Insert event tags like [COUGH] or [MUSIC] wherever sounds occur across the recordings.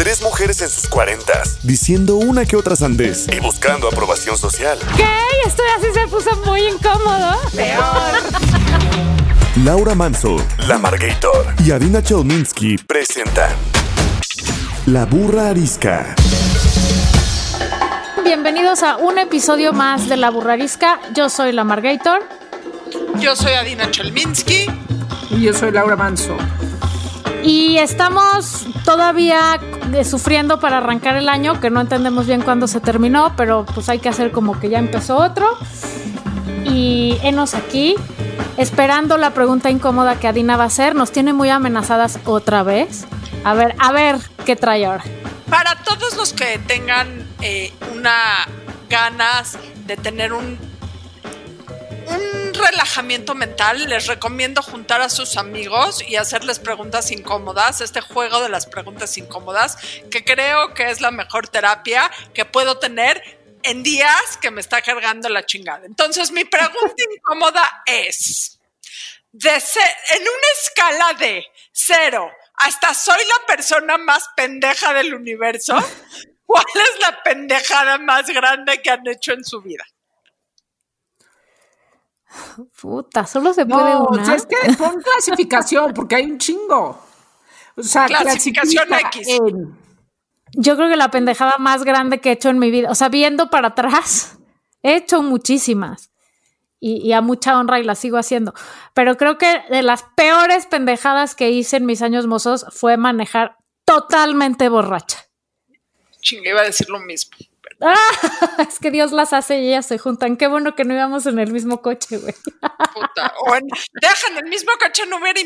Tres mujeres en sus cuarentas, diciendo una que otra sandez y buscando aprobación social. ¿Qué? Esto así se puso muy incómodo. Peor. [LAUGHS] Laura Manso, La Margator y Adina Chelminsky presentan La Burra Arisca. Bienvenidos a un episodio más de La Burrarisca. Yo soy la Margator. Yo soy Adina Chelminsky. Y yo soy Laura Manso. Y estamos todavía sufriendo para arrancar el año, que no entendemos bien cuándo se terminó, pero pues hay que hacer como que ya empezó otro. Y enos aquí, esperando la pregunta incómoda que Adina va a hacer. Nos tiene muy amenazadas otra vez. A ver, a ver qué trae ahora. Para todos los que tengan eh, una ganas de tener un relajamiento mental, les recomiendo juntar a sus amigos y hacerles preguntas incómodas, este juego de las preguntas incómodas, que creo que es la mejor terapia que puedo tener en días que me está cargando la chingada. Entonces, mi pregunta [LAUGHS] incómoda es, de en una escala de cero hasta soy la persona más pendeja del universo, [LAUGHS] ¿cuál es la pendejada más grande que han hecho en su vida? Puta, solo se puede una. es que pon [LAUGHS] clasificación, porque hay un chingo. O sea, clasificación X. Yo creo que la pendejada más grande que he hecho en mi vida, o sea, viendo para atrás, [LAUGHS] he hecho muchísimas. Y, y, a mucha honra y la sigo haciendo. Pero creo que de las peores pendejadas que hice en mis años mozos fue manejar totalmente borracha. Chingue, iba a decir lo mismo. Ah, [LAUGHS] es que Dios las hace y ellas se juntan. Qué bueno que no íbamos en el mismo coche, güey. Puta. O en, dejan el mismo coche no hubiera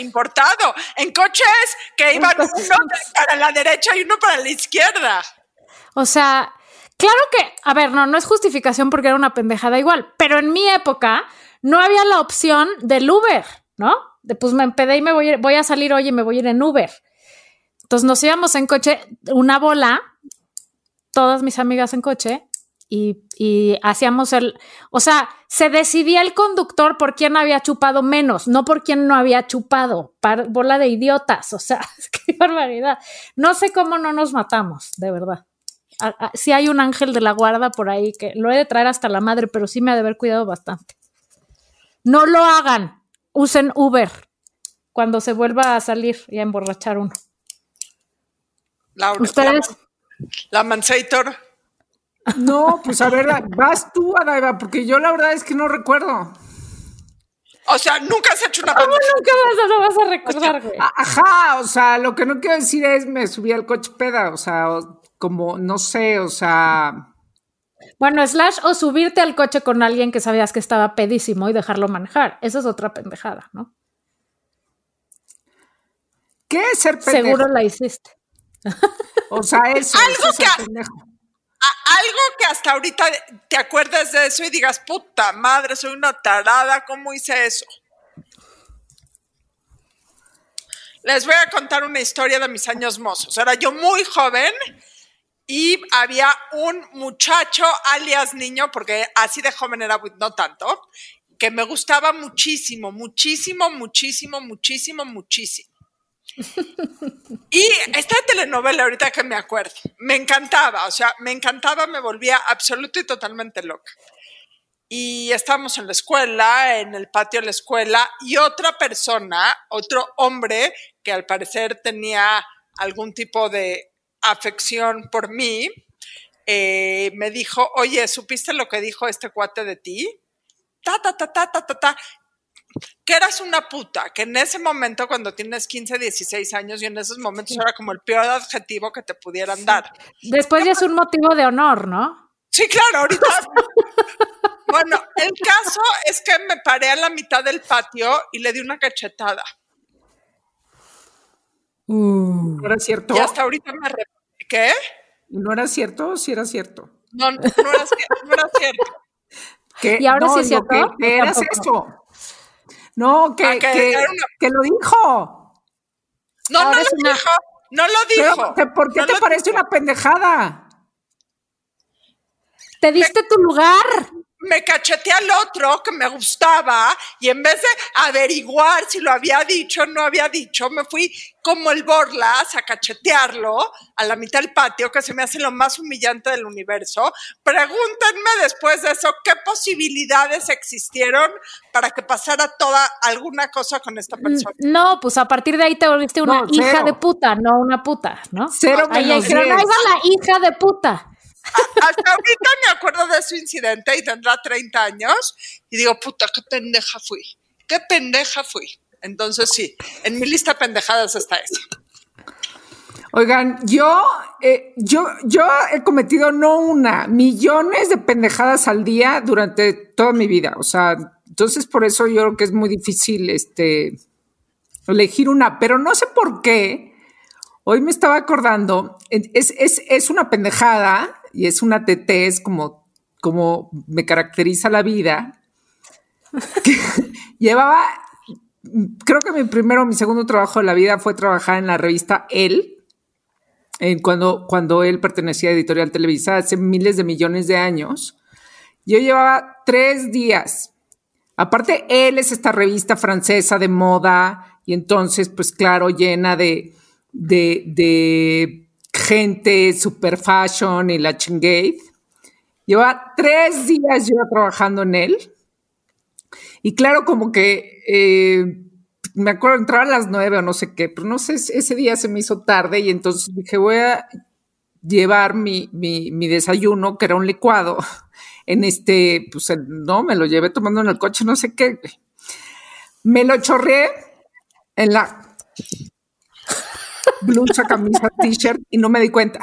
importado. En coches que iban uno para la derecha y uno para la izquierda. O sea, claro que, a ver, no, no es justificación porque era una pendejada igual, pero en mi época no había la opción del Uber, ¿no? De pues me empedé y me voy, voy a salir hoy y me voy a ir en Uber. Entonces nos íbamos en coche, una bola, todas mis amigas en coche y, hacíamos el, o sea, se decidía el conductor por quién había chupado menos, no por quién no había chupado, bola de idiotas, [LAUGHS] o sea, qué barbaridad. No sé cómo no nos matamos, de verdad. Si hay un ángel de la guarda por ahí que lo he de traer hasta la madre, pero sí me ha de haber cuidado bastante. No lo hagan, usen Uber cuando se vuelva a salir y a emborrachar uno. Ustedes la Mansator. No, pues a ver, vas tú, Adaiva, porque yo la verdad es que no recuerdo. O sea, nunca has hecho una ¿Cómo nunca vas, no vas a recordar, güey? Ajá, o sea, lo que no quiero decir es me subí al coche peda, o sea, como, no sé, o sea... Bueno, slash o subirte al coche con alguien que sabías que estaba pedísimo y dejarlo manejar. Esa es otra pendejada, ¿no? ¿Qué es ser pendejo? Seguro la hiciste. O sea, [LAUGHS] eso. algo, que, algo que hasta ahorita te acuerdas de eso y digas, puta madre, soy una tarada, ¿cómo hice eso? Les voy a contar una historia de mis años mozos. Era yo muy joven y había un muchacho, alias niño, porque así de joven era, no tanto, que me gustaba muchísimo, muchísimo, muchísimo, muchísimo, muchísimo. Y esta telenovela, ahorita que me acuerdo, me encantaba, o sea, me encantaba, me volvía absoluto y totalmente loca. Y estábamos en la escuela, en el patio de la escuela, y otra persona, otro hombre, que al parecer tenía algún tipo de afección por mí, eh, me dijo, oye, ¿supiste lo que dijo este cuate de ti? Ta, ta, ta, ta, ta, ta, ta que eras una puta, que en ese momento cuando tienes 15, 16 años y en esos momentos era como el peor adjetivo que te pudieran dar. Después ya es un motivo de honor, ¿no? Sí, claro, ahorita. [LAUGHS] bueno, el caso es que me paré a la mitad del patio y le di una cachetada. ¿No era cierto? Y hasta ahorita me... ¿Qué? ¿No era cierto? Sí era cierto. No, no, era, no era cierto. [LAUGHS] ¿Qué? Y ahora no, sí es cierto. ¿Qué, qué era Tampoco. eso? No, que, Ah, que que, era una- que lo dijo. No, no lo una- dijo. No lo Pero, dijo. ¿te- ¿Por qué No te parece dijo. una pendejada? Te diste tu lugar. Me cacheteé al otro que me gustaba y en vez de averiguar si lo había dicho o no había dicho, me fui como el Borlas a cachetearlo a la mitad del patio, que se me hace lo más humillante del universo. Pregúntenme después de eso qué posibilidades existieron para que pasara toda alguna cosa con esta persona. No, pues a partir de ahí te volviste una No, hija de puta, no una puta, ¿no? Cero Ahí dijeron, ahí va la hija de puta. [LAUGHS] Hasta ahorita me acuerdo de su incidente y tendrá 30 años y digo, puta, qué pendeja fui. Qué pendeja fui. Entonces sí, en mi lista de pendejadas está esa. Oigan, yo, eh, yo, yo he cometido no una, millones de pendejadas al día durante toda mi vida. O sea, entonces por eso yo creo que es muy difícil este, elegir una, pero no sé por qué. Hoy me estaba acordando, es, es, es una pendejada y es una TT, es como, como me caracteriza la vida. [LAUGHS] llevaba, creo que mi primero, mi segundo trabajo de la vida fue trabajar en la revista El cuando, cuando él pertenecía a Editorial Televisa hace miles de millones de años. Yo llevaba tres días. Aparte, él es esta revista francesa de moda y entonces, pues claro, llena de, de gente super fashion y la chingate. Llevaba tres días yo trabajando en él. Y claro, como que eh, me acuerdo, entraba a las nueve o no sé qué, pero no sé, ese día se me hizo tarde y entonces dije, voy a llevar mi, mi, mi desayuno, que era un licuado, [LAUGHS] en este, pues no, me lo llevé tomando en el coche, no sé qué. Me lo chorreé en la blusa, camisa, [LAUGHS] t-shirt y no me di cuenta.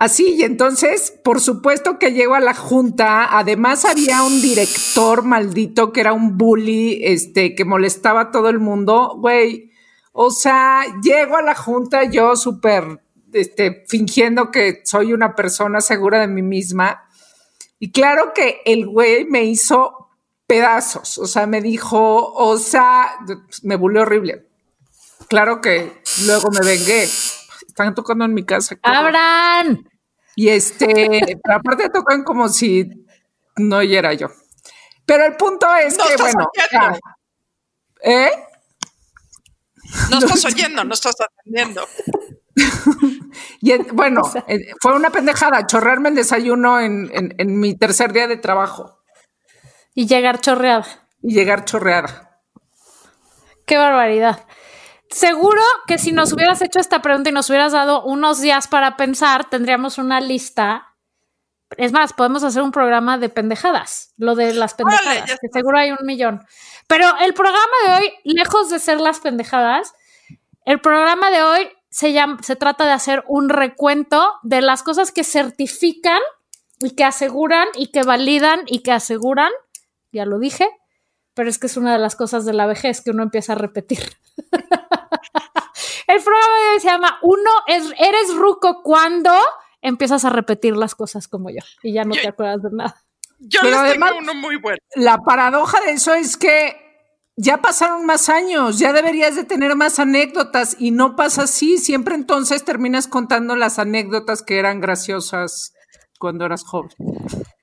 Así, y entonces, por supuesto que llego a la junta. Además, había un director maldito que era un bully, este, que molestaba a todo el mundo. Güey, o sea, llego a la junta yo súper, este, fingiendo que soy una persona segura de mí misma. Y claro que el güey me hizo pedazos. O sea, me dijo, o sea, me bulleó horrible. Claro que luego me vengué. Están tocando en mi casa. Abran. Y este, pero aparte tocan como si no oyera yo. Pero el punto es No que, estás bueno, ya. ¿eh? No estás oyendo, no estás atendiendo. [LAUGHS] Y en- bueno, eh, fue una pendejada chorrearme el desayuno en, en- en mi tercer día de trabajo Y llegar chorreada. y llegar chorreada. Qué barbaridad. Seguro que si nos hubieras hecho esta pregunta y nos hubieras dado unos días para pensar, tendríamos una lista. Es más, podemos hacer un programa de pendejadas, lo de las pendejadas, que seguro hay un millón. Pero el programa de hoy, lejos de ser las pendejadas, el programa de hoy se llama, se trata de hacer un recuento de las cosas que certifican y que aseguran y que validan y que aseguran, ya lo dije, pero es que es una de las cosas de la vejez que uno empieza a repetir. [LAUGHS] El programa de hoy se llama Uno es, eres ruco cuando empiezas a repetir las cosas como yo y ya no te acuerdas de nada. Yo Pero les además- tengo uno muy bueno. La paradoja de eso es que ya pasaron más años, ya deberías de tener más anécdotas y no pasa así. Siempre entonces terminas contando las anécdotas que eran graciosas cuando eras joven.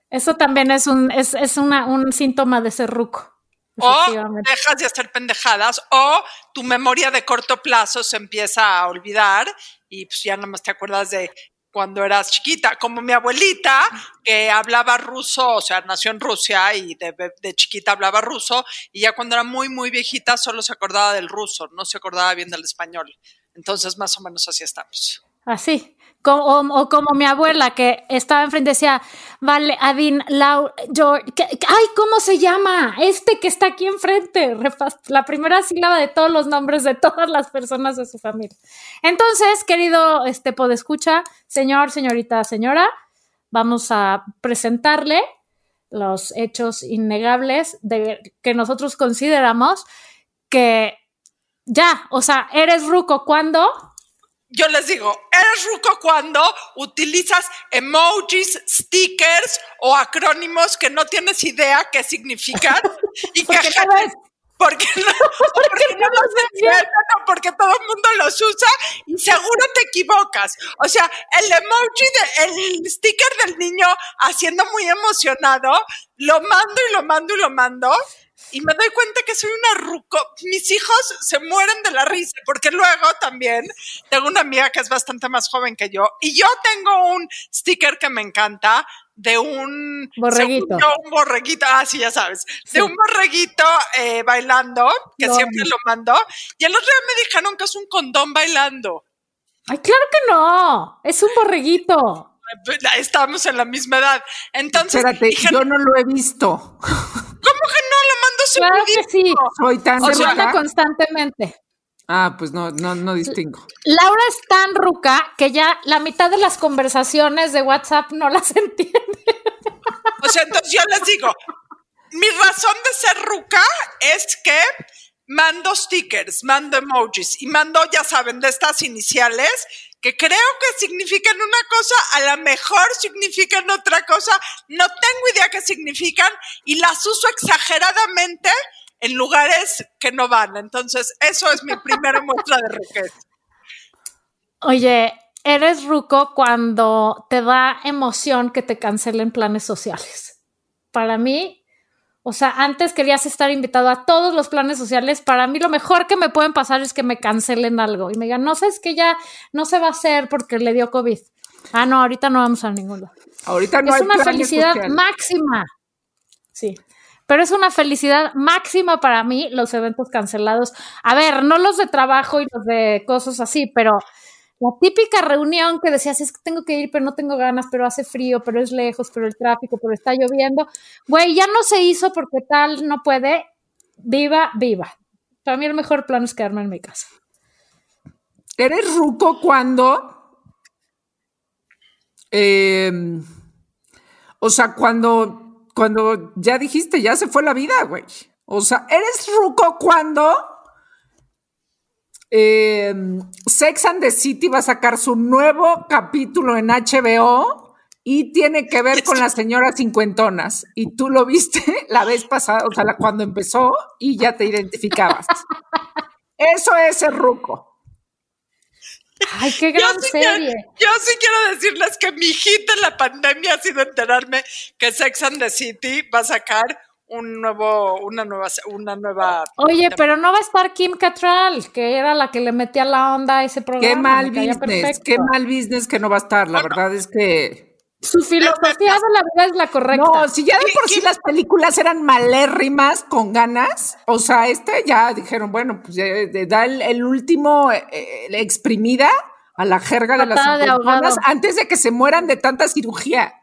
Eso también es un, es, es una, un síntoma de ser ruco. O dejas de hacer pendejadas o tu memoria de corto plazo se empieza a olvidar y pues ya nada más te acuerdas de cuando eras chiquita, como mi abuelita que hablaba ruso, o sea, nació en Rusia y de chiquita hablaba ruso y ya cuando era muy, muy viejita solo se acordaba del ruso, no se acordaba bien del español. Entonces, más o menos así estamos. Así. O, como mi abuela que estaba enfrente decía, vale, Adin, Lau, yo, ¿qué- qué- ay, ¿cómo se llama? Este que está aquí enfrente, la primera sílaba de todos los nombres de todas las personas de su familia. Entonces, querido este podescucha, señor, señorita, señora, vamos a presentarle los hechos innegables de que nosotros consideramos que ya, o sea, eres ruco cuando yo les digo, eres ruco cuando utilizas emojis, stickers o acrónimos que no tienes idea qué significan [LAUGHS] y que porque [LAUGHS] no, porque no [LAUGHS] los porque todo el mundo los usa y seguro te equivocas. O sea, el emoji, de, el sticker del niño haciendo muy emocionado, lo mando y lo mando y lo mando. Y me doy cuenta que soy una ruco. Mis hijos se mueren de la risa, porque luego también tengo una amiga que es bastante más joven que yo, y yo tengo un sticker que me encanta, de un borreguito. un borreguito, ah, sí, ya sabes, de un borreguito eh, bailando, que siempre lo mando, y el otro día me dijeron que es un condón bailando. Ay, claro que no, es un borreguito. Estamos en la misma edad. Entonces, Espérate, yo no lo he visto. ¿Cómo que no? Lo mando siempre. Claro que sí. Soy tan Se manda constantemente. Ah, pues no, no, no distingo. Laura es tan ruca que ya la mitad de las conversaciones de WhatsApp no las [LAUGHS] entiende. O sea, entonces yo les digo, mi razón de ser ruca es que mando stickers, mando emojis y mando, ya saben, de estas iniciales creo que significan una cosa, a lo mejor significan otra cosa, no tengo idea qué significan y las uso exageradamente en lugares que no van. Entonces, eso es mi primera muestra de ruquez. Oye, eres ruco cuando te da emoción que te cancelen planes sociales. Para mí, o sea, antes querías estar invitado a todos los planes sociales. Para mí lo mejor que me pueden pasar es que me cancelen algo y me digan, no sé, es que ya no se va a hacer porque le dio COVID. Ah, no, ahorita no vamos a ninguno. Ahorita no es hay una felicidad sociales. máxima. Sí. Pero es una felicidad máxima para mí los eventos cancelados. A ver, no los de trabajo y los de cosas así, pero la típica reunión que decías es que tengo que ir, pero no tengo ganas, pero hace frío, pero es lejos, pero el tráfico, pero está lloviendo. Güey, ya no se hizo porque tal no puede. Viva, viva. Para mí el mejor plan es quedarme en mi casa. Eres ruco cuando. eh, o sea, cuando. Cuando ya dijiste, ya se fue la vida, güey. O sea, eres ruco cuando. Eh, Sex and the City va a sacar su nuevo capítulo en HBO y tiene que ver con las señoras cincuentonas. Y tú lo viste [LAUGHS] la vez pasada, o sea, cuando empezó y ya te identificabas. Eso es ser ruco. Ay, qué Yo gran sí, serie. quiero, yo sí quiero decirles que mi hit en la pandemia ha sido enterarme que Sex and the City va a sacar un nuevo, una nueva, una nueva. Oye, pero no va a estar Kim Cattrall, que era la que le metía la onda a ese programa. Qué mal business, perfecto. qué mal business que no va a estar. La verdad es que. Su filosofía de la vida es la correcta. No, si ya de por sí las películas eran malérrimas con ganas, o sea, este ya dijeron, bueno, pues ya, eh, da el, el último eh, eh, exprimida a la jerga de las Patada de antes de que se mueran de tanta cirugía.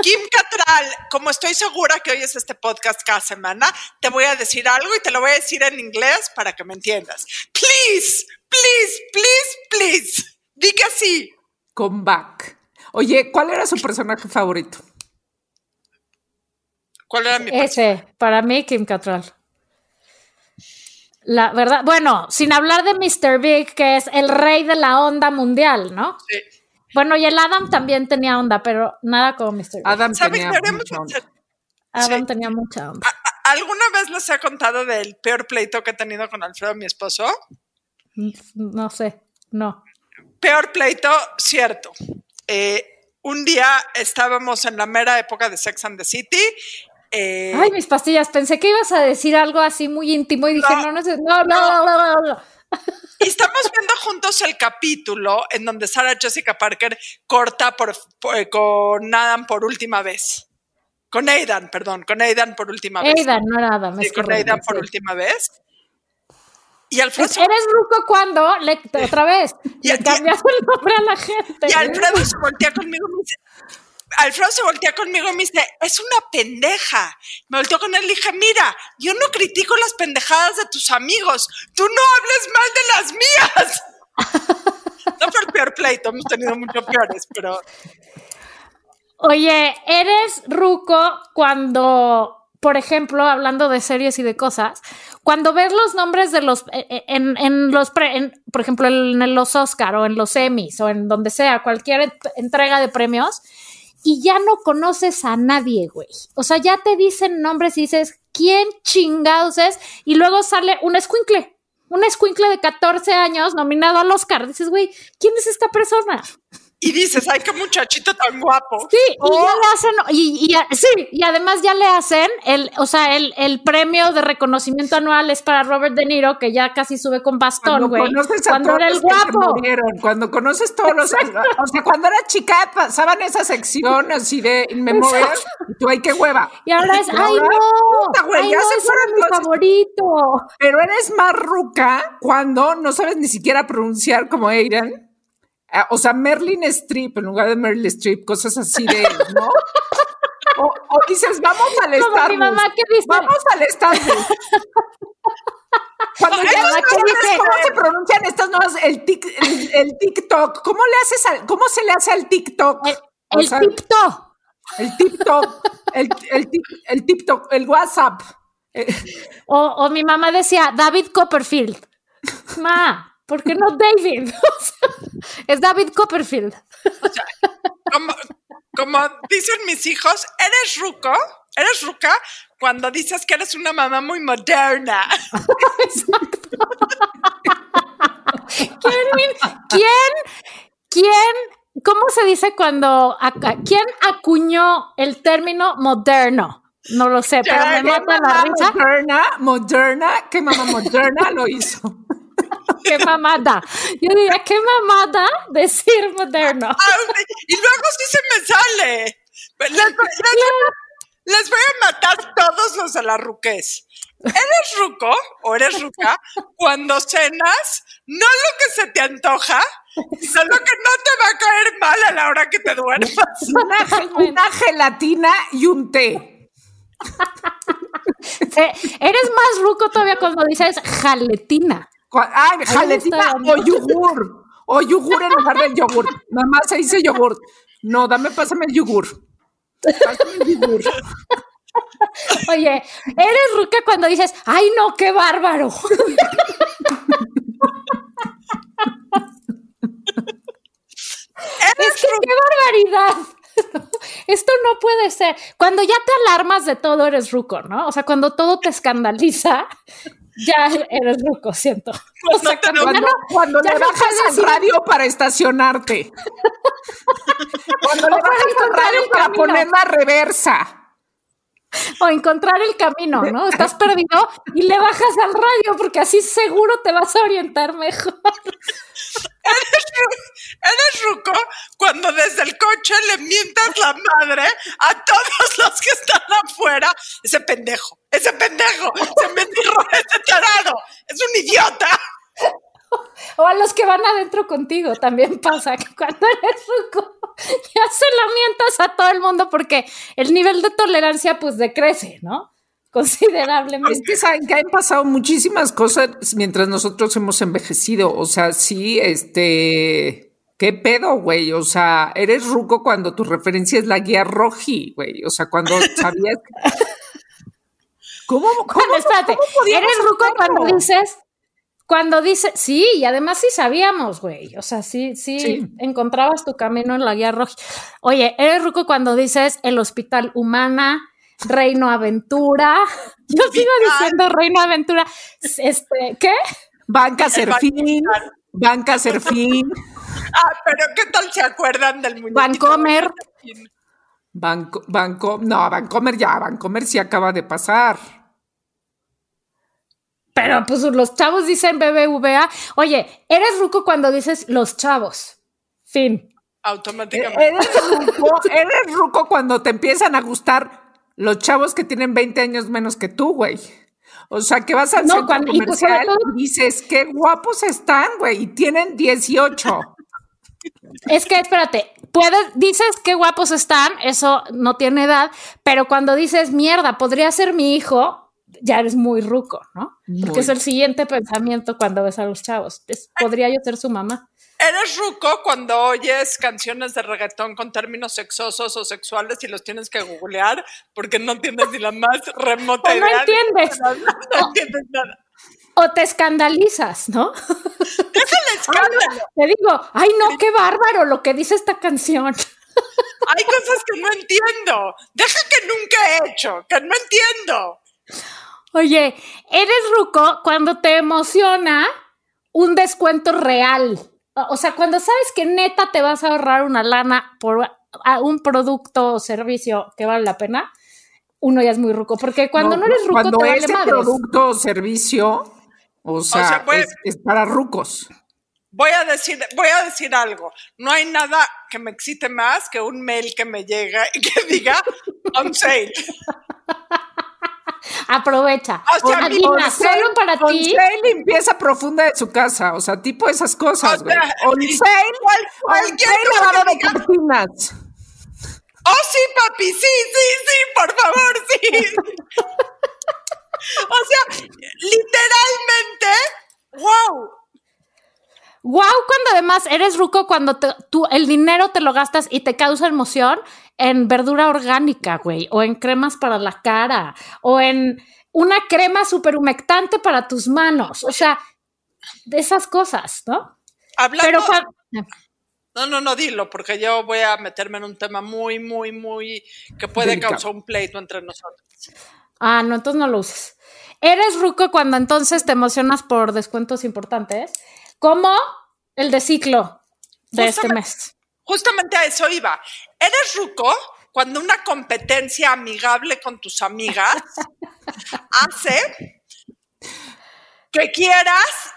Kim Catral, como estoy segura que oyes este podcast cada semana, te voy a decir algo y te lo voy a decir en inglés para que me entiendas. Please, please, please, please. Di que sí. Come back. Oye, ¿cuál era su personaje favorito? ¿Cuál era mi Ese, para mí, Kim Cattrall. La verdad, bueno, sin hablar de Mr. Big, que es el rey de la onda mundial, ¿no? Sí. Bueno, y el Adam también tenía onda, pero nada como Mr. Adam ¿Saben tenía mucha onda. Adam sí. tenía mucha onda. ¿Alguna vez les he contado del peor pleito que he tenido con Alfredo, mi esposo? No sé, no. Peor pleito, cierto. Eh, un día estábamos en la mera época de Sex and the City. eh, Ay, mis pastillas, pensé que ibas a decir algo así muy íntimo y dije, No, no, no, no, no, no, no, no. [LAUGHS] y estamos viendo juntos el capítulo en donde Sarah Jessica Parker corta por, por- con Adam por última vez. Con Aidan, perdón, con Aidan por última vez. Aidan, no era Adam, Sí, es con correcto, Aidan por sí. última vez. Y Alfredo, Es- Eres ruco cuando, le, otra vez, Y- le y- cambias el nombre a la gente. y Alfredo se voltea conmigo y me dice, Alfredo se voltea conmigo y me dice, es una pendeja. Me volteó con él y dije, mira, yo no critico las pendejadas de tus amigos, tú no hables mal de las mías. [LAUGHS] No fue el peor pleito, hemos tenido muchos peores, pero Oye, eres ruco cuando, por ejemplo, hablando de series y de cosas, cuando ves los nombres de los, eh, eh, en, en los, por ejemplo, en los Oscar o en los Emmys o en donde sea, cualquier entrega de premios, y ya no conoces a nadie, güey. O sea, ya te dicen nombres y dices, ¿quién chingados es? Y luego sale un escuincle, un escuincle de 14 años nominado al Oscar. Dices, güey, ¿quién es esta persona? Y dices, ay, qué muchachito tan guapo. Sí, y ya oh. le hacen, y, sí, y además ya le hacen el, o sea, el, el, premio de reconocimiento anual es para Robert De Niro, que ya casi sube con bastón, güey. Cuando era el guapo. cuando conoces todos los, o sea, cuando era chica pasaban esa sección así de memoria, y tú, ay, qué hueva. Y ahora es, ay, no, ay, no, es mi favorito. Pero eres más ruca cuando no sabes ni siquiera pronunciar como Aiden o sea, Merlin Strip en lugar de Merlin Strip, cosas así de, ¿no? [LAUGHS] O, dices, vamos al Starbucks. Mi mamá que dice. Vamos al Starbucks. [LAUGHS] Cuando ya no dice, cómo se pronuncian estas nuevas, el, tic, el, TikTok, ¿cómo le haces al, cómo se le hace al TikTok? El, TikTok. El TikTok, el, el, el TikTok, el WhatsApp. O, o mi mamá decía, David Copperfield. Ma, ¿Por qué no David? [LAUGHS] es David Copperfield. como, dicen mis hijos, eres ruco, eres ruca cuando dices que eres una mamá muy moderna. Exacto. ¿Quién, quién, quién, cómo se dice cuando, quién acuñó el término moderno? No lo sé, pero me mata la risa. Moderna, moderna, ¿qué mamá moderna lo hizo? Qué mamada. Yo diría, qué mamada decir moderno. y luego sí se me sale. Les, voy a matar todos los de la ruquez. ¿Eres ruco o eres ruca cuando cenas? No lo que se te antoja, sino lo que no te va a caer mal a la hora que te duermas. [LAUGHS] Una, gelatina y un té. [LAUGHS] eres más ruco todavía cuando dices jaletina. Ay, jaletina o yogur. O yogur en lugar del yogur. Mamá se dice yogur. No, dame, pásame el yogur. Pásame el yogur. [LAUGHS] Oye, eres ruca cuando dices, ay no, qué bárbaro. es que qué barbaridad. [LAUGHS] Esto no puede ser. Cuando ya te alarmas de todo, eres ruco, ¿no? O sea, cuando todo te escandaliza, ya eres ruco, siento. [LAUGHS] O sea, cuando, le bajas al radio para estacionarte. [LAUGHS] cuando le bajas al radio para poner la reversa. O encontrar el camino, ¿no? [LAUGHS] Estás perdido y le bajas al radio porque así seguro te vas a orientar mejor. Eres, ruco cuando desde el coche le mientas la madre a todos los que están afuera. Ese pendejo, ese pendejo, ese mendigo, [LAUGHS] ese tarado, es un idiota. O a los que van adentro contigo también pasa que cuando eres ruco [LAUGHS] ya se la mientas a todo el mundo porque el nivel de tolerancia pues decrece, ¿no? Considerablemente. Es que saben que han pasado muchísimas cosas mientras nosotros hemos envejecido. O sea, sí, este. ¿Qué pedo, güey? O sea, eres ruco cuando tu referencia es la guía roji, güey. O sea, cuando [LAUGHS] sabías. ¿Cómo? ¿Cómo, espérate, eres ruco cuando dices. Cuando dices, sí, y además sí sabíamos, güey. O sea, sí, sí, encontrabas tu camino en la guía roja. Oye, eres ruco cuando dices el hospital humana, Reino Aventura. [LAUGHS] Yo sigo diciendo Reino Aventura. Este, ¿qué? Banca Serfín. Banca Serfín. [LAUGHS] Ah, pero ¿qué tal se acuerdan del muñequito? Bancomer. Banco, banco, no, Bancomer ya, Bancomer sí acaba de pasar. Pero pues los chavos dicen BBVA. Oye, eres ruco cuando dices los chavos. Fin. Automáticamente. Eres ruco, eres ruco cuando te empiezan a gustar los chavos que tienen 20 años menos que tú, güey. O sea, que vas al centro pues, comercial y, dices, qué guapos están, güey, y tienen 18. [LAUGHS] Es que, espérate, puedes, dices qué guapos están, eso no tiene edad, pero cuando dices, mierda, podría ser mi hijo, ya eres muy ruco, ¿no? Porque es el siguiente pensamiento cuando ves a los chavos. podría yo ser su mamá. Eres ruco cuando oyes canciones de reggaetón con términos sexosos o sexuales y los tienes que googlear porque no tienes ni la más remota [LAUGHS] idea. No entiendes. [LAUGHS] No, entiendes nada. o te escandalizas, ¿no? [LAUGHS] Es el escándalo. Te digo, ay no, qué bárbaro lo que dice esta canción. Hay cosas que no entiendo. Deja que nunca he hecho, que no entiendo. Oye, eres ruco cuando te emociona un descuento real. O sea, cuando sabes que neta te vas a ahorrar una lana por un producto o servicio que vale la pena, uno ya es muy ruco. Porque cuando no, eres ruco, cuando te vale ese madres. producto o servicio, o sea, sea, pues- es, es para rucos. Voy a decir, voy a decir algo. No hay nada que me excite más que un mail que me llega y que diga on sale. [LAUGHS] Aprovecha. O sea, Adivina, on solo para Con ti. sale limpieza profunda de su casa, o sea, tipo esas cosas, O güey. cosa lavado de cortinas. Oh, sí, papi, sí, sí, sí, por favor, sí. [LAUGHS] o sea, literalmente, wow. Wow, cuando además eres ruco cuando te- tú el dinero te lo gastas y te causa emoción en verdura orgánica, güey, o en cremas para la cara, o en una crema super humectante para tus manos, o sea, de esas cosas, ¿no? Hablando, Pero no, no, no, dilo, porque yo voy a meterme en un tema muy, muy, muy, que puede Delicado. causar un pleito entre nosotros. Ah, no, entonces no lo uses. Eres ruco cuando entonces te emocionas por descuentos importantes, como el de ciclo de este Justamente- mes. Justamente a eso iba. ¿Eres ruco cuando una competencia amigable con tus amigas [LAUGHS] hace que quieras?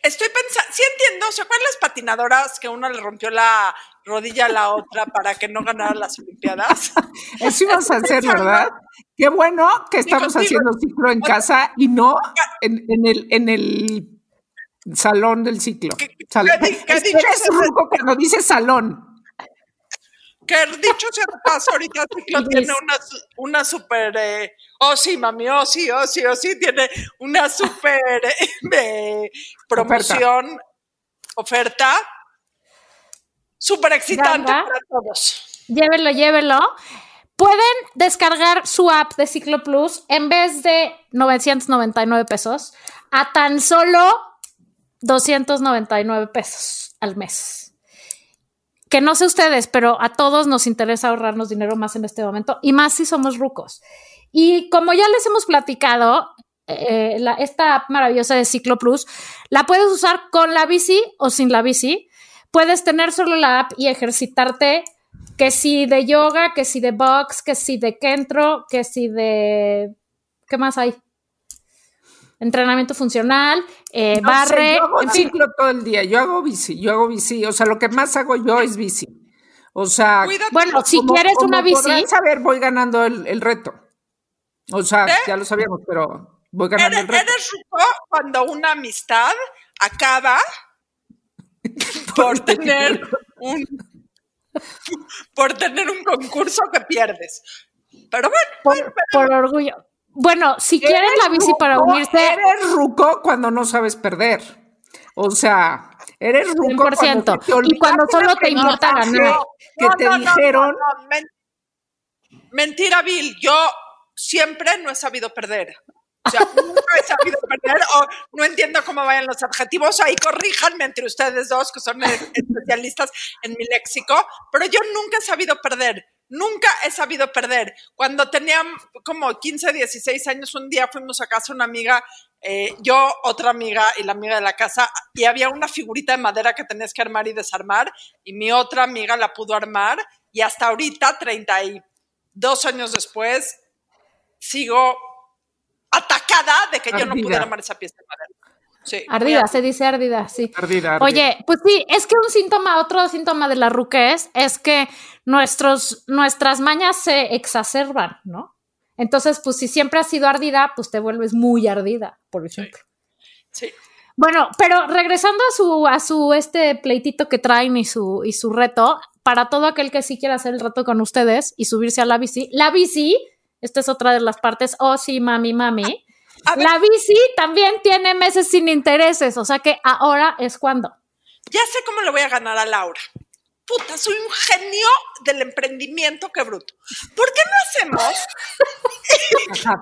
Estoy pensando, sí entiendo, ¿se acuerdan las patinadoras que una le rompió la rodilla a la otra para que no ganara las Olimpiadas? [LAUGHS] Eso ibas a hacer, ¿verdad? Qué bueno que estamos haciendo ciclo en casa y no en, en el, en el salón del ciclo. ¿Qué- Es- dicho ese- ruco cuando dice salón. Que dicho sea de paso, ahorita Ciclo Luis. [LAUGHS] tiene una, una super. eh, oh, sí, mami, oh, sí, oh, sí, oh, sí, tiene una super eh, [LAUGHS] promoción, oferta, súper excitante Ganga. para todos. Llévelo, llévelo. Pueden descargar su app de Ciclo Plus en vez de 999 pesos a tan solo 299 pesos al mes. Que no sé ustedes, pero a todos nos interesa ahorrarnos dinero más en este momento y más si somos rucos. Y como ya les hemos platicado, eh, la- esta app maravillosa de Ciclo Plus la puedes usar con la bici o sin la bici. Puedes tener solo la app y ejercitarte que si de yoga, que si de box, que si de kentro, que si de... ¿Qué más hay? Entrenamiento funcional, eh, No sé, barre, yo hago en fin. ciclo todo el día. Yo hago bici, yo hago bici. O sea, lo que más hago yo es bici. O sea, Cuídate. Bueno, si como- quieres como una bici, podrán saber, voy ganando el, el reto. O sea, ¿Eh? ya lo sabíamos, pero voy ganando ¿Eres, el reto. eres ruco cuando una amistad acaba [LAUGHS] por tener un por tener un concurso que pierdes. Pero bueno, por, por orgullo. Bueno, si quieren la bici para ruco, unirse, Eres ruco cuando no sabes perder. O sea, eres ruco 100%. cuando te Y cuando solo te importa ganar. Que No, te dijeron, no, no, men- mentira, Bill. Yo siempre no he sabido perder. O sea, [LAUGHS] nunca he sabido perder o no entiendo cómo vayan los adjetivos. Ahí corríjanme entre ustedes dos, que son [LAUGHS] especialistas en mi léxico. Pero yo nunca he sabido perder. Nunca he sabido perder. Cuando tenía como 15, 16 años, un día fuimos a casa una amiga, eh, yo, otra amiga y la amiga de la casa, y había una figurita de madera que tenías que armar y desarmar, y mi otra amiga la pudo armar, y hasta ahorita, 32 años después, sigo atacada de que yo no pudiera armar esa pieza de madera. Sí, ardida, se dice ardida, sí. Ardida, ardida. Oye, pues sí, es que un síntoma, otro síntoma de la ruquez es que nuestros, nuestras mañas se exacerban, ¿no? Entonces, pues si siempre has sido ardida, pues te vuelves muy ardida, por ejemplo. Sí. Bueno, pero regresando a su, a su este pleitito que traen y su, y su reto, para todo aquel que sí quiera hacer el reto con ustedes y subirse a la bici, la bici, esta es otra de las partes, oh sí, mami, mami, la bici también tiene meses sin intereses, o sea que ahora es cuando. ya sé cómo le voy a ganar a Laura. Puta, soy un genio del emprendimiento, qué bruto. ¿Por qué no hacemos [LAUGHS]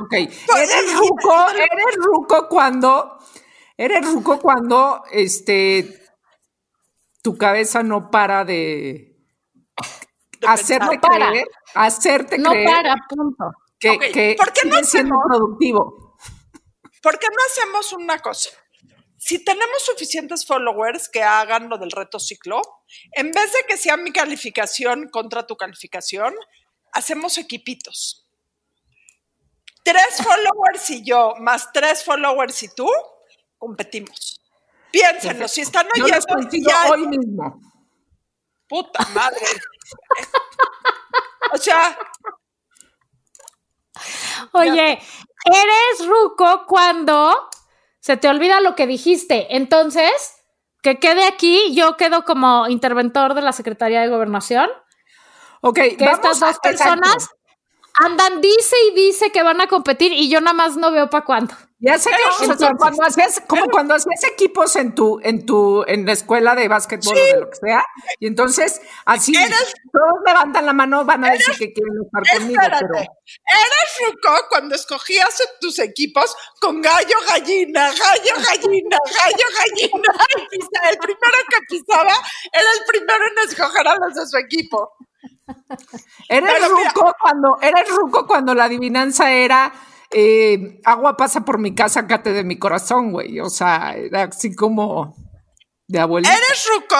ok. Eres ruco, eres ruco cuando, eres ruco cuando, este, tu cabeza no para de, hacerte creer, hacerte no creer. para, punto. Que, que ¿Por qué no siendo productivo. ¿Por qué no hacemos una cosa? Si tenemos suficientes followers que hagan lo del reto ciclo, en vez de que sea mi calificación contra tu calificación, hacemos equipitos. Tres followers y yo, más tres followers y tú, competimos. Piénsenlo, si están Yo oyendo, consigo ya- hoy mismo. puta madre. [LAUGHS] o sea, Oye, eres ruco cuando se te olvida lo que dijiste. Entonces, que quede aquí, yo quedo como interventor de la Secretaría de Gobernación, Ok, que vamos estas a- dos personas andan, dice y dice que van a competir y yo nada más no veo para cuándo. Ya sé que Entonces- cuando hacías, como cuando hacías equipos en tu, en tu, en la escuela de básquetbol o de lo que sea, y entonces así Eres- todos levantan la mano, van a decir que quieren estar conmigo, espérate. pero Eres Ruco cuando escogías tus equipos con gallo, gallina, gallo, gallina, gallo, gallina. [LAUGHS] El primero que pisaba era el primero en escoger a los de su equipo. eres ruco cuando, eres ruco cuando la adivinanza era eh, agua pasa por mi casa, cate de mi corazón, güey. O sea, era así como de abuelita. Eres Ruco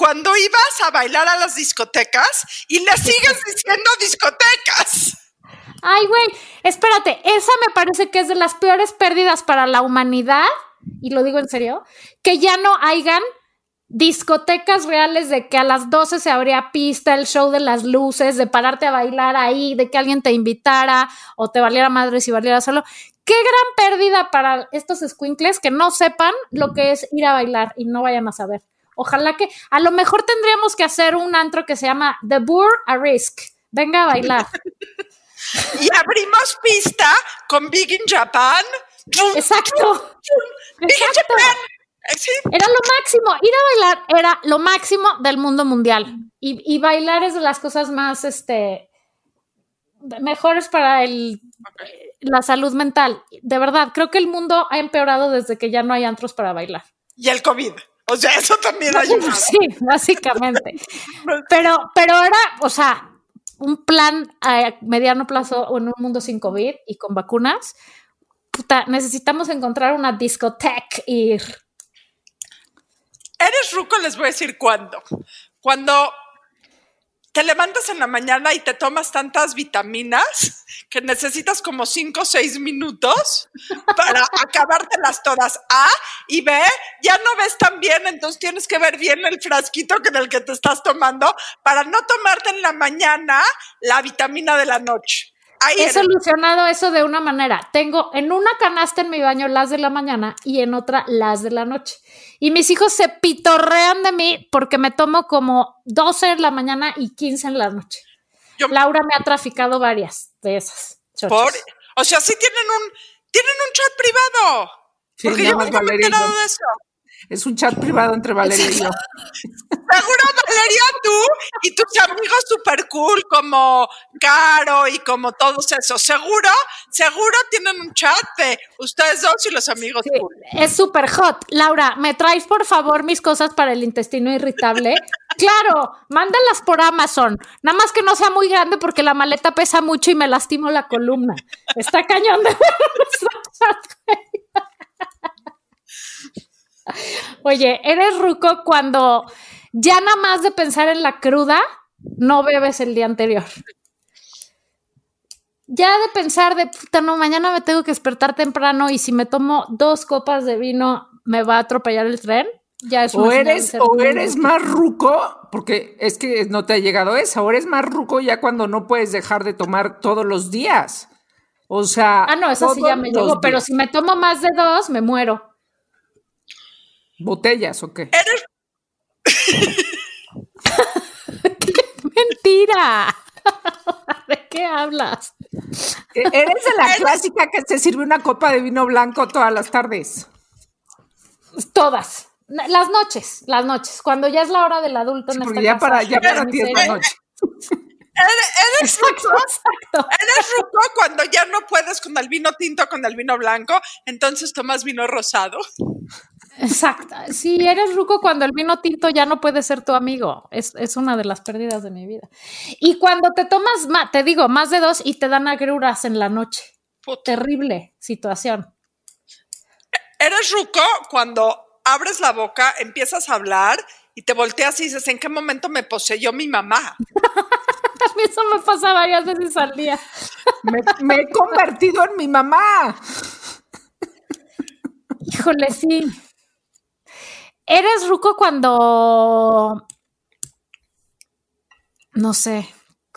cuando ibas a bailar a las discotecas y le sigues [LAUGHS] diciendo discotecas. Ay, güey, espérate, esa me parece que es de las peores pérdidas para la humanidad, y lo digo en serio, que ya no hayan discotecas reales de que a las 12 se abría pista, el show de las luces, de pararte a bailar ahí, de que alguien te invitara o te valiera madre si valiera solo. Qué gran pérdida para estos squinkles que no sepan lo que es ir a bailar y no vayan a saber. Ojalá que a lo mejor tendríamos que hacer un antro que se llama The Bour a Risk. Venga a bailar. [LAUGHS] Y abrimos pista con Big in Japan. Exacto. Big in. Japan. Sí. Era lo máximo. Ir a bailar era lo máximo del mundo mundial. Y, y bailar es de las cosas más este, mejores para el, la salud mental. De verdad, creo que el mundo ha empeorado desde que ya no hay antros para bailar. Y el COVID. O sea, eso también ayuda. [LAUGHS] Sí, básicamente. [LAUGHS] Pero, pero era, o sea, un plan a mediano plazo o en un mundo sin COVID y con vacunas. Puta, necesitamos encontrar una discoteca y ir. Eres ruco, les voy a decir cuándo. Cuando te levantas en la mañana y te tomas tantas vitaminas que necesitas como 5 o 6 minutos para [LAUGHS] acabártelas todas. A y B, ya no ves tan bien, entonces tienes que ver bien el frasquito que del que te estás tomando para no tomarte en la mañana la vitamina de la noche. Ahí He solucionado eso de una manera. Tengo en una canasta en mi baño las de la mañana y en otra las de la noche. Y mis hijos se pitorrean de mí porque me tomo como 12 en la mañana y 15 en la noche. Yo- Laura me ha traficado varias de esas. Por, o sea, sí tienen un, tienen un chat privado. Sí, porque yo nunca me he enterado de eso. Es un chat privado entre Valeria y yo. [LAUGHS] Seguro Valeria, tú y tus amigos super cool como Caro y como todos esos. Seguro, seguro tienen un chat de ustedes dos y los amigos Sí, cool. es súper hot. Laura, ¿me traes por favor mis cosas para el intestino irritable? [LAUGHS] claro, mándalas por Amazon. Nada más que no sea muy grande porque la maleta pesa mucho y me lastimo la columna. Está cañón de [LAUGHS] Oye, eres ruco cuando ya nada más de pensar en la cruda, no bebes el día anterior. Ya de pensar de puta, no, mañana me tengo que despertar temprano y si me tomo dos copas de vino me va a atropellar el tren. Ya es O eres, o eres más ruco, porque es que no te ha llegado esa, o eres más ruco ya cuando no puedes dejar de tomar todos los días. O sea. Ah, no, eso sí ya me llegó, pero si me tomo más de dos, me muero. ¿Botellas o qué? Eres, [LAUGHS] ¡Mentira! [LAUGHS] ¿De qué hablas? E- Eres de la clásica que se sirve una copa de vino blanco todas las tardes. Todas. Las noches, las noches. Cuando ya es la hora del adulto en Porque esta ya casa, para, ya para ti es la noche. Eres, ruco, eres [LAUGHS] ruco cuando ya no puedes con el vino tinto, con el vino blanco, entonces tomas vino rosado. Exacto. Sí, eres ruco cuando el vino tinto ya no puede ser tu amigo. Es, una de las pérdidas de mi vida. Y cuando te tomas, te digo, más de dos y te dan agruras en la noche. Terrible situación. Eres ruco cuando abres la boca, empiezas a hablar y te volteas y dices, ¿en qué momento me poseyó mi mamá? [LAUGHS] a mí eso me pasa varias veces al día. me, he convertido en mi mamá. Híjole, sí. Eres ruco cuando. No sé.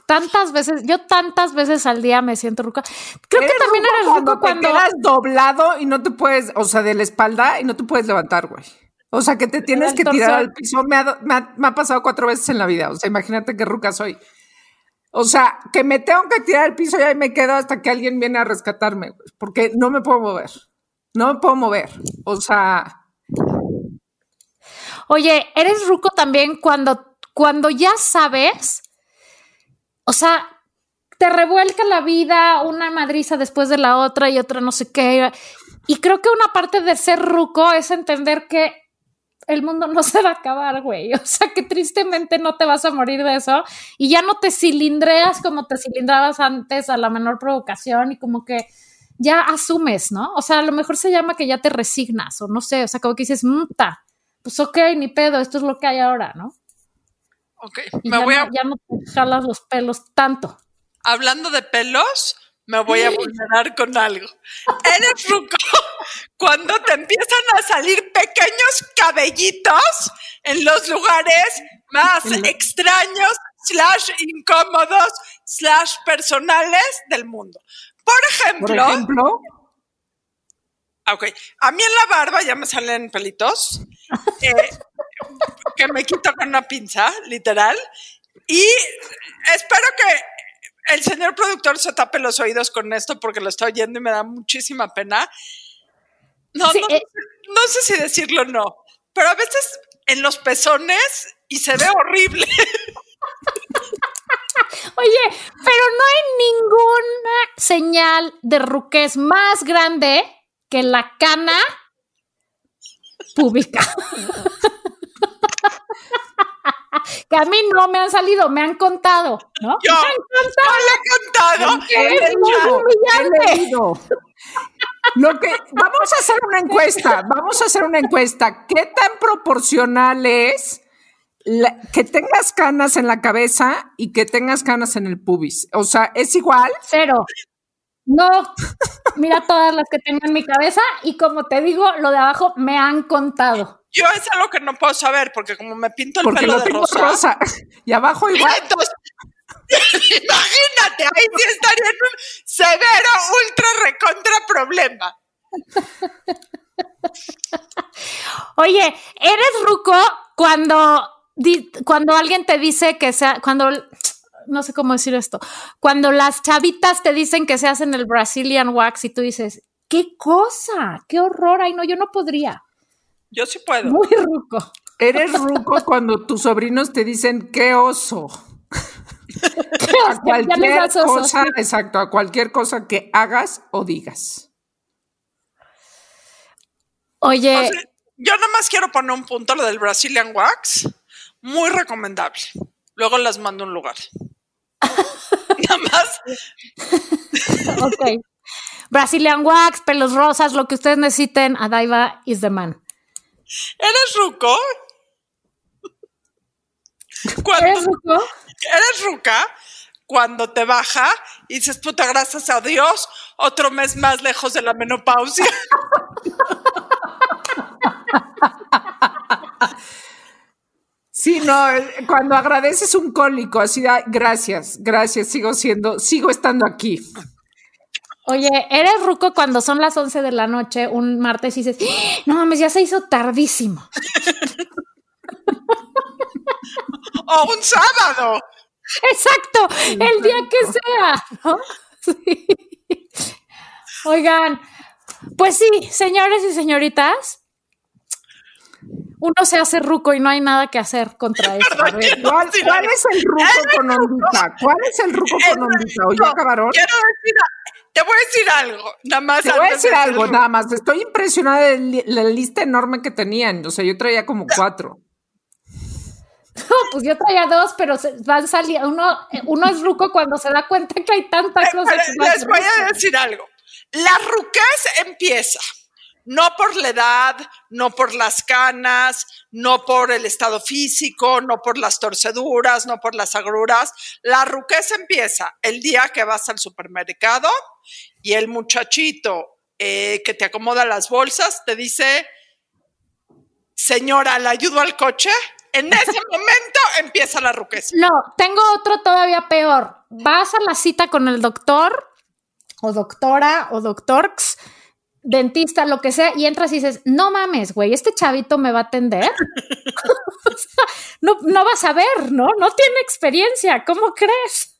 Tantas veces, yo tantas veces al día me siento ruca. Creo que también eres ruco cuando. Te quedas doblado y no te puedes, o sea, de la espalda y no te puedes levantar, güey. O sea, que te tienes que tirar al piso. Me ha, me ha, pasado cuatro veces en la vida. O sea, imagínate qué ruca soy. O sea, que me tengo que tirar al piso y ahí me quedo hasta que alguien viene a rescatarme, güey, porque no me puedo mover. No me puedo mover. O sea. Oye, eres ruco también cuando, cuando ya sabes, o sea, te revuelca la vida una madriza después de la otra y otra no sé qué. Y creo que una parte de ser ruco es entender que el mundo no se va a acabar, güey. O sea, que tristemente no te vas a morir de eso y ya no te cilindreas como te cilindrabas antes a la menor provocación y como que ya asumes, ¿no? O sea, a lo mejor se llama que ya te resignas o no sé, o sea, como que dices, muta, pues ok, ni pedo, esto es lo que hay ahora, ¿no? Ok, me voy a... ya no te jalas los pelos tanto. Hablando de pelos, me voy a vulnerar con algo. Eres ruco cuando te empiezan a salir pequeños cabellitos en los lugares más extraños, slash incómodos, slash personales del mundo. Por ejemplo. Por ejemplo. Ok. A mí en la barba ya me salen pelitos eh, que me quito con una pinza, literal. Y espero que el señor productor se tape los oídos con esto porque lo estoy oyendo y me da muchísima pena. No, no, eh. no, sé si decirlo o no, pero a veces en los pezones y se ve horrible. Oye, pero no hay ninguna señal de ruquez más grande que la cana pública. que a mí no me han salido, me han contado, ¿no? Yo, me han contado. Es muy humillante. Lo que vamos a hacer una encuesta, vamos a hacer una encuesta. ¿Qué tan proporcional es que tengas canas en la cabeza y que tengas canas en el pubis? O sea, ¿es igual? Cero. No, mira todas las que tengo en mi cabeza y como te digo, lo de abajo me han contado. Yo es algo que no puedo saber porque como me pinto el pelo de rosa, y abajo igual. [LAUGHS] imagínate, ahí sí estaría en un severo ultra recontra problema. Oye, eres ruco cuando cuando alguien te dice que sea cuando no sé cómo decir esto. Cuando las chavitas te dicen que se hacen el Brazilian wax y tú dices, ¿qué cosa? ¡Qué horror! Ay, no, yo no podría. Yo sí puedo. Muy ruco. Eres ruco [LAUGHS] cuando tus sobrinos te dicen, ¡qué oso! [LAUGHS] a cualquier cosa, exacto, a cualquier cosa que hagas o digas. Oye. yo nada más quiero poner un punto, lo del Brazilian Wax. Muy recomendable. Luego las mando a un lugar. [LAUGHS] Nada más. ok. Brazilian Wax, pelos rosas, lo que ustedes necesiten, Adaiva is the man. ¿Eres ruco? ¿Eres ruco? ¿Eres ruca? Cuando te baja y dices, puta, gracias a Dios, otro mes más lejos de la menopausia. [LAUGHS] Sí, no, cuando agradeces un cólico, así, gracias, gracias, sigo siendo, sigo estando aquí. Oye, eres ruco cuando son las 11 de la noche, un martes, y dices, ¡Ah! no mames, ya se hizo tardísimo. o un sábado. Exacto, el día que sea. Sí. Oigan, pues sí, señores y señoritas, uno se hace ruco y no hay nada que hacer contra eso. ¿cuál, es el [LAUGHS] ruco con ondita? ¿Cuál es el ruco con ondita? ¿O ya acabaron? Quiero decir, te voy a decir algo, nada más. Te voy a decir algo, nada más. Estoy impresionada de la lista enorme que tenían. O sea, yo traía como cuatro. No, pues yo traía dos, pero van saliendo. Uno, uno es ruco cuando se da cuenta que hay tanta cosa. Les voy a decir algo. La ruquez empieza no por la edad, no por las canas, no por el estado físico, no por las torceduras, no por las agruras. La ruquez empieza el día que vas al supermercado y el muchachito eh, que te acomoda las bolsas te dice, señora, ¿le ayudo al coche? En ese [LAUGHS] momento empieza la ruquez. No, tengo otro todavía peor. Vas a la cita con el doctor o doctora o doctorx dentista, lo que sea, y entras y dices, no mames, güey, este chavito me va a atender. [LAUGHS] [LAUGHS] no, no vas a ver, ¿no? No tiene experiencia, ¿cómo crees?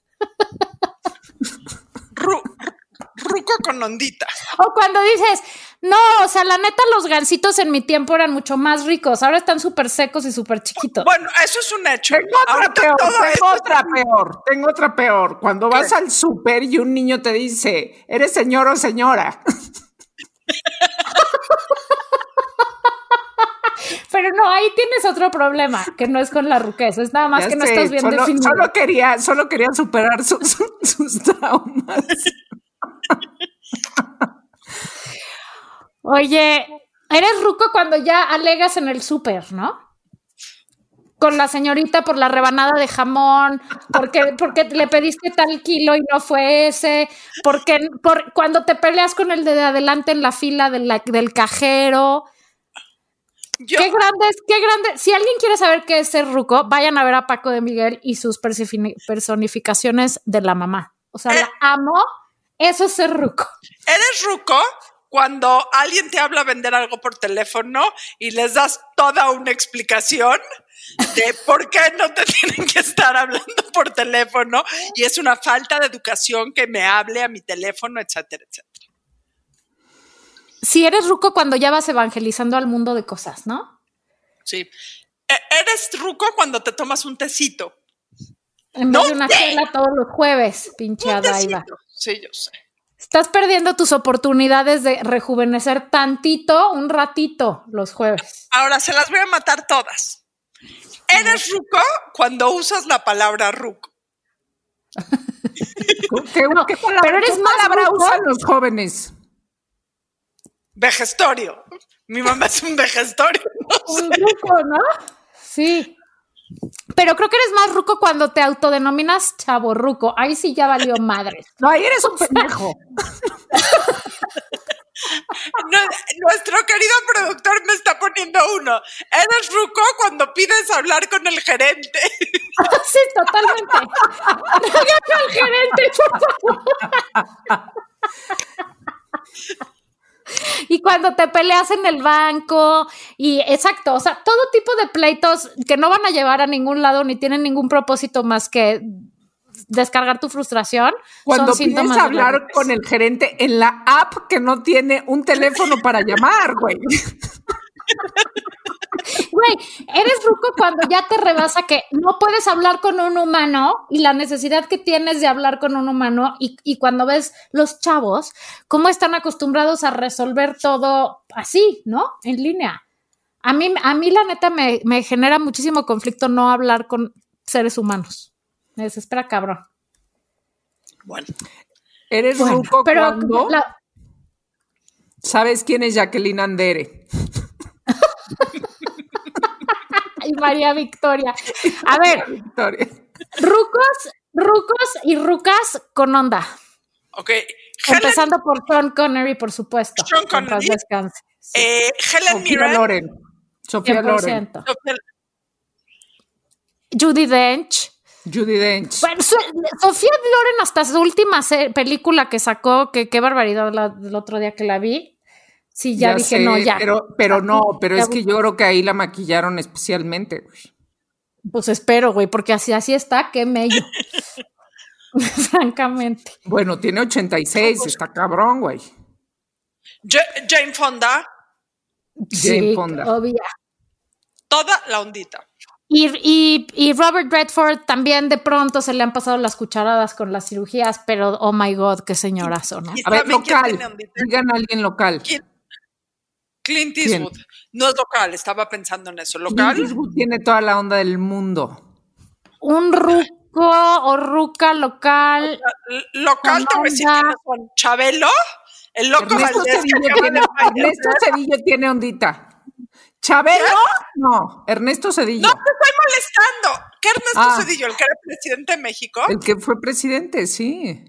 ruco con ondita. O cuando dices, no, o sea, la neta, los gansitos en mi tiempo eran mucho más ricos, ahora están súper secos y súper chiquitos. Bueno, eso es un hecho. Tengo otra peor, tengo otra peor, tengo otra peor. Cuando vas al súper y un niño te dice, ¿eres señor o señora? [LAUGHS] Pero no, ahí tienes otro problema, que no es con la ruqueza, es nada más que no estás bien solo, definido. Solo quería, solo quería superar [LAUGHS] sus, traumas. Oye, eres ruco cuando ya alegas en el súper, ¿no? con la señorita por la rebanada de jamón, porque, porque le pediste tal kilo y no fue ese, porque por, cuando te peleas con el de adelante en la fila del cajero. Qué grande es, qué grande. Si alguien quiere saber qué es ser ruco, vayan a ver a Paco de Miguel y sus personificaciones de la mamá. O sea, la eh. amo. Eso es ser ruco. ¿Eres ruco? Cuando alguien te habla a vender algo por teléfono y les das toda una explicación de por qué no te [LAUGHS] tienen que estar hablando por teléfono y es una falta de educación que me hable a mi teléfono, etcétera, etcétera. Si eres ruco cuando ya vas evangelizando al mundo de cosas, ¿no? Sí. E, eres ruco cuando te tomas un tecito. En vez de una chela todos los jueves, pinche Adaiva. Sí, yo sé. Estás perdiendo tus oportunidades de rejuvenecer tantito, un ratito, los jueves. Ahora se las voy a matar todas. Eres ruco cuando usas la palabra ruco. ¿Qué, palabra, pero eres palabra usan los jóvenes? Vejestorio. Mi mamá es un vejestorio. un ruco, ¿no? Sí. Pero creo que eres más ruco cuando te autodenominas chavo ruco. Ahí sí ya valió madre. No, ahí eres un pendejo. nuestro querido productor me está poniendo uno. Eres ruco cuando pides hablar con el gerente. [LAUGHS] sí, totalmente. al gerente, [LAUGHS] Y cuando te peleas en el banco, y exacto, o sea, todo tipo de pleitos que no van a llevar a ningún lado ni tienen ningún propósito más que descargar tu frustración. Cuando pides hablar con el gerente en la app que no tiene un teléfono para llamar, güey. [LAUGHS] Güey, eres ruco cuando ya te rebasa que no puedes hablar con un humano y la necesidad que tienes de hablar con un humano y, y cuando ves los chavos, cómo están acostumbrados a resolver todo así, ¿no? En línea. A mí, a mí la neta me, me genera muchísimo conflicto no hablar con seres humanos. Me desespera cabrón. Bueno. Eres ruco pero cuando sabes quién es Jacqueline Andere. y María Victoria. A ver. Victoria. Rucos, rucos y rucas con onda. Ok. Empezando por Sean Connery, por supuesto. Sean Connery. Eh, Helen Mirren. Loren. Sofía Loren. Judy Dench. Judy Dench. Bueno, Sofía Loren hasta su última película que sacó, que qué barbaridad el otro día que la vi. Sí, ya, dije, no, ya. Pero, pero no, pero es que yo creo que ahí la maquillaron especialmente, Pues espero, güey, porque así, así está, qué mello. [LAUGHS] Francamente. Bueno, tiene 86, está cabrón, güey. Jane Fonda. Jane Fonda. Obvia. toda la ondita. Y, y, Robert Redford también de pronto se le han pasado las cucharadas con las cirugías, pero oh my god, qué señorazo, ¿no? A ver, local. Digan a alguien local. Clint Eastwood. No es local, estaba pensando en eso. ¿Local? Clint Eastwood tiene toda la onda del mundo. Un ruco o ruca local. local, te voy a decir con Chabelo. El loco Ernesto Cedillo, tiene, Ernesto Cedillo tiene ondita. Chabelo, no, Ernesto Cedillo. No te estoy molestando. ¿Qué Ernesto ah. Cedillo? ¿El que era presidente de México? El que fue presidente, sí.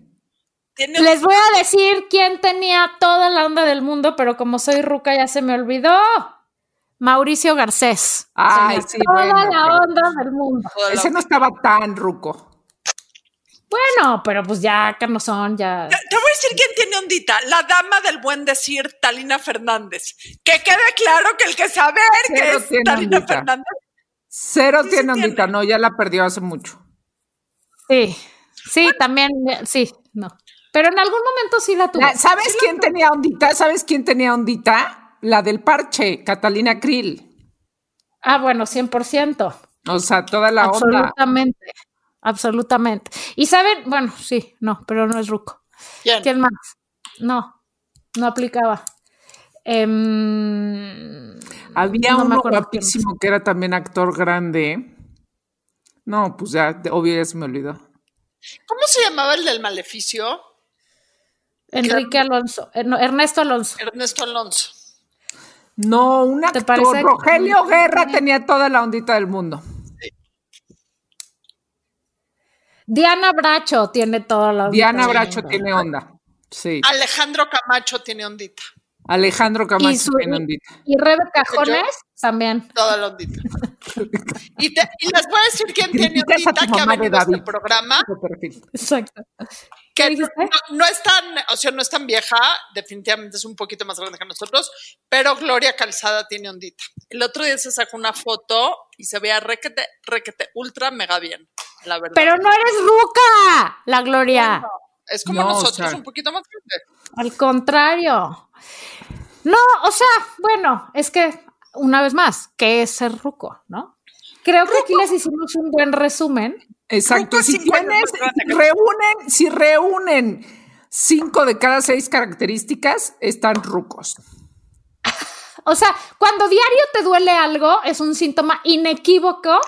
Les voy a decir quién tenía toda la onda del mundo, pero como soy ruca ya se me olvidó. Mauricio Garcés. Ay, sí, toda la onda del mundo. Ese no estaba tan ruco. Bueno, pero pues ya Carnosón, ya. Te, voy a decir quién tiene ondita. La dama del buen decir, Talina Fernández. Que quede claro que el que sabe que es Talina Fernández. Cero tiene ondita, no, ya la perdió hace mucho. Sí, sí, también, sí, no. Pero en algún momento sí la tuvo. ¿Sabes quién tenía ondita? ¿Sabes quién tenía ondita? La del parche, Catalina Krill. Ah, bueno, 100%. O sea, toda la onda. Absolutamente, absolutamente. Y saben, bueno, sí, no, pero no es Ruco. ¿Quién, más? No, no aplicaba. Em, Había uno guapísimo que era también actor grande. No, pues ya, obvio ya se me olvidó. ¿Cómo se llamaba el del maleficio? Enrique Alonso, eh, Ernesto Alonso. Ernesto Alonso. No, un actor. Rogelio Guerra tenía toda la ondita del mundo. Diana Bracho tiene toda la ondita. Diana Bracho tiene onda. Sí. Alejandro Camacho tiene ondita. Alejandro Camacho tiene ondita. Y Rebeca Jones también. Toda la ondita. y, les voy a decir quién tiene ondita que ha venido a este programa. Exacto que no, es tan, o sea, no es tan vieja, definitivamente es un poquito más grande que nosotros, pero Gloria Calzada tiene ondita. El otro día se sacó una foto y se veía requete, requete, ultra mega bien, la verdad. Pero no eres ruca, la Gloria. es como nosotros, un poquito más grande. Al contrario. No, o sea, bueno, es que una vez más, ¿qué es ser ruco, no? Creo que aquí les hicimos un buen resumen Exacto. Si tienes, reúnen, si reúnen cinco de cada seis características, están rucos. O sea, cuando diario te duele algo, es un síntoma inequívoco.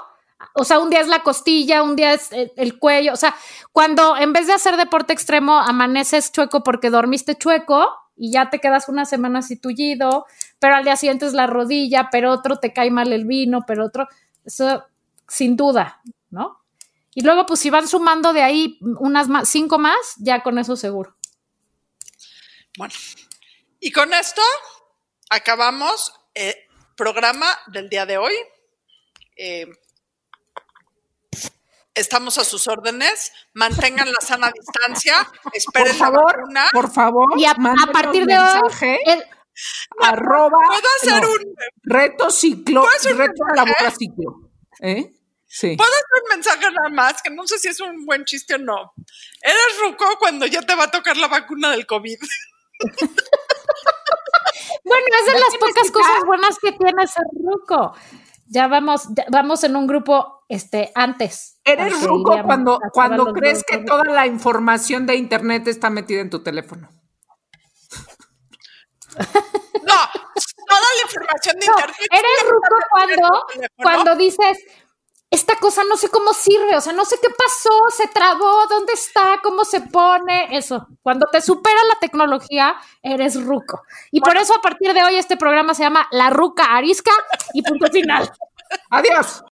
O sea, un día es la costilla, un día es el cuello. O sea, cuando en vez de hacer deporte extremo, amaneces chueco porque dormiste chueco y ya te quedas una semana así tullido, pero al día siguiente es la rodilla, pero otro te cae mal el vino, pero otro, eso sin duda, ¿no? Y luego, pues si van sumando de ahí unas más, cinco más, ya con eso seguro. Bueno, y con esto acabamos el programa del día de hoy. Eh, estamos a sus órdenes. Mantengan la sana distancia. Esperen por favor, Por favor. Y a, partir de hoy. arroba, ¿Puedo hacer un reto ciclo? Reto a la boca ciclo. ¿Eh? ¿Puedo hacer un mensaje nada más? Que no sé si es un buen chiste o no. Eres ruco cuando ya te va a tocar la vacuna del COVID. [LAUGHS] bueno, es de las pocas cosas buenas que tiene ser ruco. Ya vamos, vamos en un grupo este, antes. Eres ruco cuando, cuando crees que toda la información de internet está metida en tu teléfono. No, toda la información de internet. Eres ruco cuando, cuando dices, esta cosa no sé cómo sirve, o sea, no sé qué pasó, se trabó, dónde está, cómo se pone, eso. Cuando te supera la tecnología, eres ruco. Y por eso a partir de hoy este programa se llama La Ruca Arisca y punto final. [LAUGHS] Adiós.